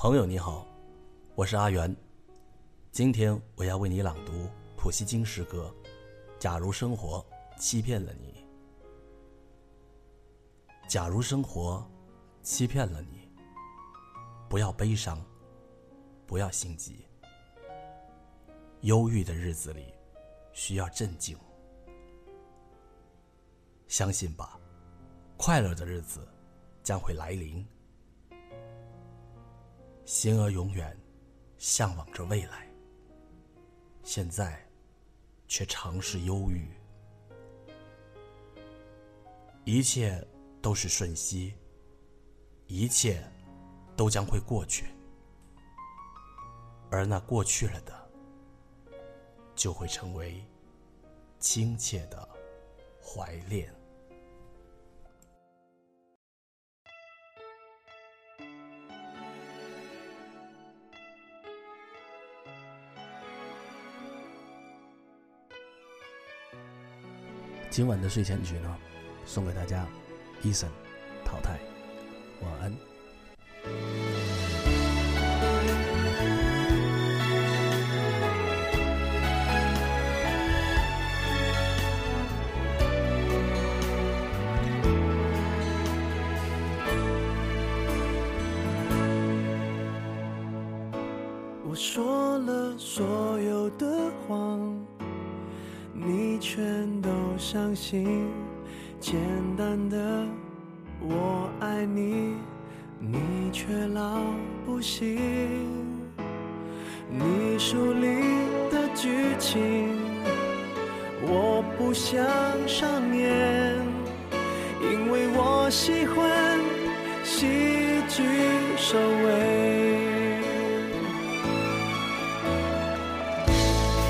朋友你好，我是阿元，今天我要为你朗读普希金诗歌《假如生活欺骗了你》。假如生活欺骗了你，不要悲伤，不要心急。忧郁的日子里，需要镇静。相信吧，快乐的日子将会来临。心儿永远向往着未来，现在却尝试忧郁。一切都是瞬息，一切都将会过去，而那过去了的，就会成为亲切的怀恋。今晚的睡前曲呢，送给大家一审淘汰，晚安。我说了所有的谎。你全都相信，简单的我爱你，你却老不信。你书里的剧情，我不想上演，因为我喜欢喜剧收尾。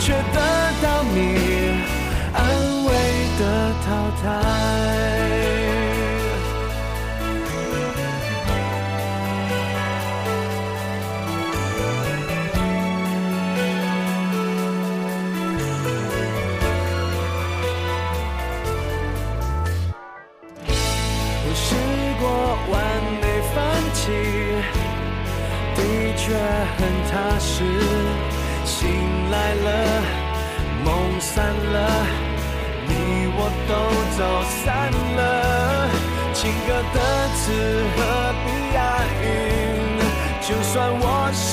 却得到你安慰的淘汰。我试过完美放弃的确很踏实。了，梦散了，你我都走散了。情歌的词何必押韵？就算我是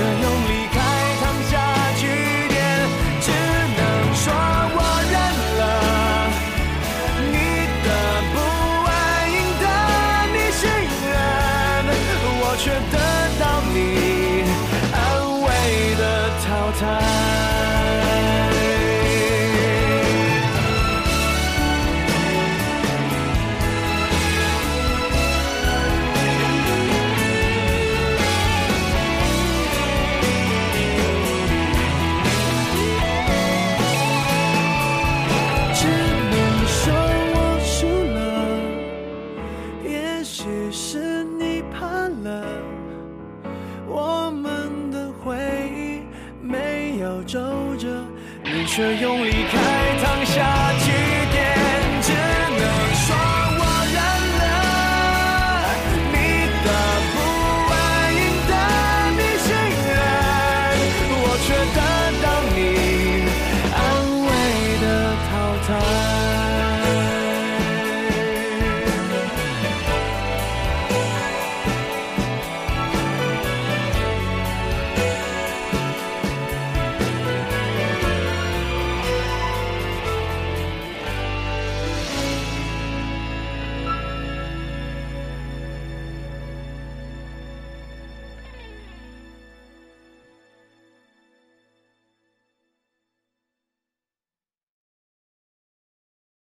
的用离开烫下句点，只能说我认了。你的不安赢得你信任，我却。着用离开。